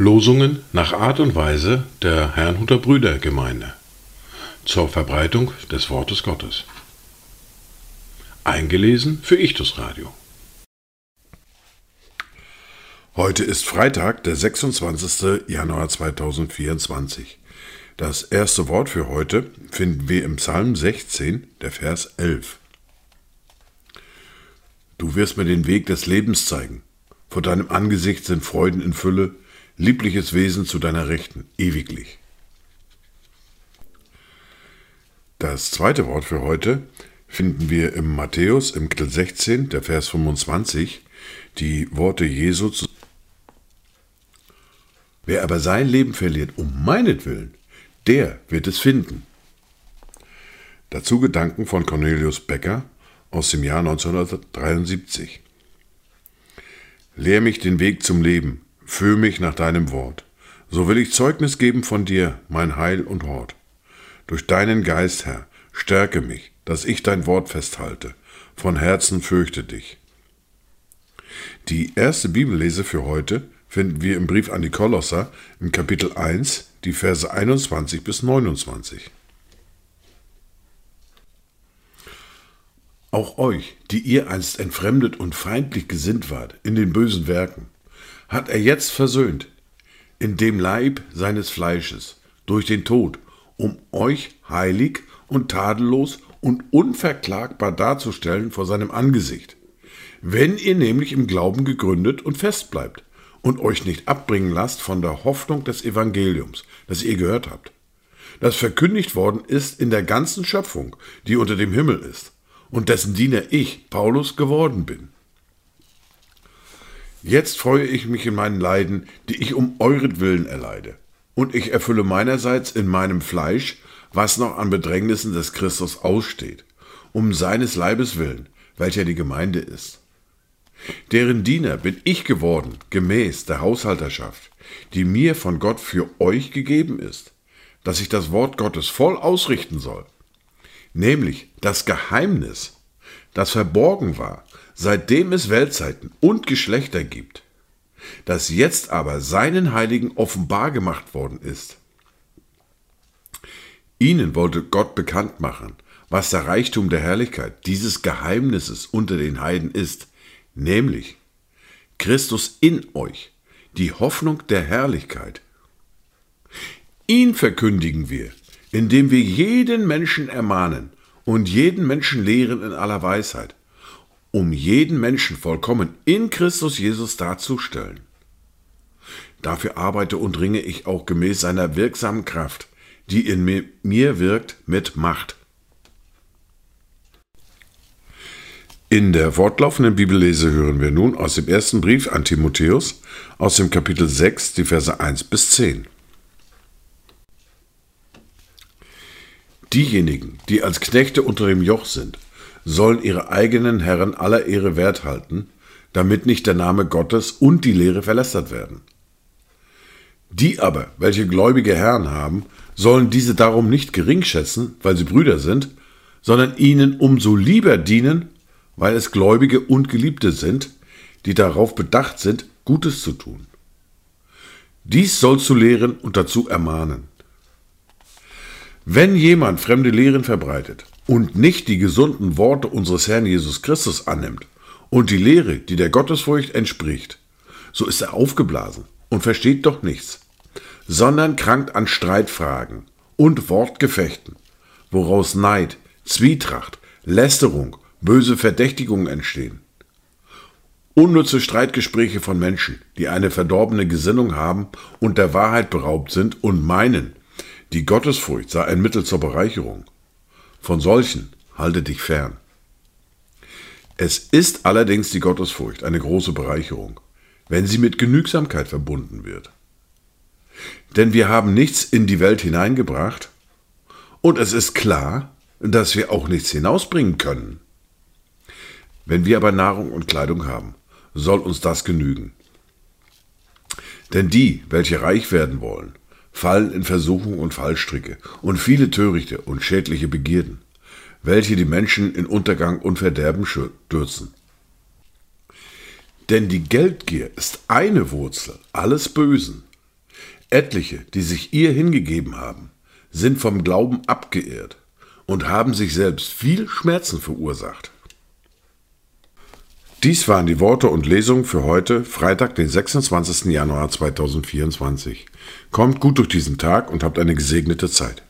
Losungen nach Art und Weise der Herrnhuter Brüdergemeinde zur Verbreitung des Wortes Gottes. Eingelesen für Ichtus Radio. Heute ist Freitag, der 26. Januar 2024. Das erste Wort für heute finden wir im Psalm 16, der Vers 11. Du wirst mir den Weg des Lebens zeigen. Vor deinem Angesicht sind Freuden in Fülle, liebliches Wesen zu deiner Rechten, ewiglich. Das zweite Wort für heute finden wir im Matthäus im Kapitel 16, der Vers 25, die Worte Jesu zu Wer aber sein Leben verliert um meinetwillen, der wird es finden. Dazu Gedanken von Cornelius Becker aus dem Jahr 1973. Lehr mich den Weg zum Leben, führ mich nach deinem Wort. So will ich Zeugnis geben von dir, mein Heil und Hort. Durch deinen Geist, Herr, stärke mich, dass ich dein Wort festhalte. Von Herzen fürchte dich. Die erste Bibellese für heute finden wir im Brief an die Kolosser im Kapitel 1, die Verse 21 bis 29. Auch euch, die ihr einst entfremdet und feindlich gesinnt wart in den bösen Werken, hat er jetzt versöhnt, in dem Leib seines Fleisches, durch den Tod, um euch heilig und tadellos und unverklagbar darzustellen vor seinem Angesicht, wenn ihr nämlich im Glauben gegründet und fest bleibt und euch nicht abbringen lasst von der Hoffnung des Evangeliums, das ihr gehört habt, das verkündigt worden ist in der ganzen Schöpfung, die unter dem Himmel ist, und dessen Diener ich, Paulus, geworden bin. Jetzt freue ich mich in meinen Leiden, die ich um euretwillen erleide, und ich erfülle meinerseits in meinem Fleisch, was noch an Bedrängnissen des Christus aussteht, um seines Leibes willen, welcher die Gemeinde ist. Deren Diener bin ich geworden, gemäß der Haushalterschaft, die mir von Gott für euch gegeben ist, dass ich das Wort Gottes voll ausrichten soll, nämlich das Geheimnis, das verborgen war, seitdem es Weltzeiten und Geschlechter gibt, das jetzt aber seinen Heiligen offenbar gemacht worden ist. Ihnen wollte Gott bekannt machen, was der Reichtum der Herrlichkeit dieses Geheimnisses unter den Heiden ist, nämlich Christus in euch, die Hoffnung der Herrlichkeit. Ihn verkündigen wir, indem wir jeden Menschen ermahnen und jeden Menschen lehren in aller Weisheit, um jeden Menschen vollkommen in Christus Jesus darzustellen. Dafür arbeite und ringe ich auch gemäß seiner wirksamen Kraft, die in mir wirkt mit Macht. In der fortlaufenden Bibellese hören wir nun aus dem ersten Brief an Timotheus aus dem Kapitel 6, die Verse 1 bis 10. Diejenigen, die als Knechte unter dem Joch sind, sollen ihre eigenen Herren aller Ehre wert halten, damit nicht der Name Gottes und die Lehre verlästert werden. Die aber, welche gläubige Herren haben, sollen diese darum nicht gering schätzen, weil sie Brüder sind, sondern ihnen umso lieber dienen, weil es Gläubige und Geliebte sind, die darauf bedacht sind, Gutes zu tun. Dies sollst du lehren und dazu ermahnen. Wenn jemand fremde Lehren verbreitet und nicht die gesunden Worte unseres Herrn Jesus Christus annimmt und die Lehre, die der Gottesfurcht entspricht, so ist er aufgeblasen und versteht doch nichts, sondern krankt an Streitfragen und Wortgefechten, woraus Neid, Zwietracht, Lästerung, böse Verdächtigungen entstehen. Unnütze Streitgespräche von Menschen, die eine verdorbene Gesinnung haben und der Wahrheit beraubt sind und meinen, die Gottesfurcht sei ein Mittel zur Bereicherung. Von solchen halte dich fern. Es ist allerdings die Gottesfurcht eine große Bereicherung, wenn sie mit Genügsamkeit verbunden wird. Denn wir haben nichts in die Welt hineingebracht und es ist klar, dass wir auch nichts hinausbringen können. Wenn wir aber Nahrung und Kleidung haben, soll uns das genügen. Denn die, welche reich werden wollen, fallen in Versuchung und Fallstricke und viele törichte und schädliche Begierden, welche die Menschen in Untergang und Verderben stürzen. Denn die Geldgier ist eine Wurzel alles Bösen. Etliche, die sich ihr hingegeben haben, sind vom Glauben abgeirrt und haben sich selbst viel Schmerzen verursacht. Dies waren die Worte und Lesungen für heute, Freitag, den 26. Januar 2024. Kommt gut durch diesen Tag und habt eine gesegnete Zeit.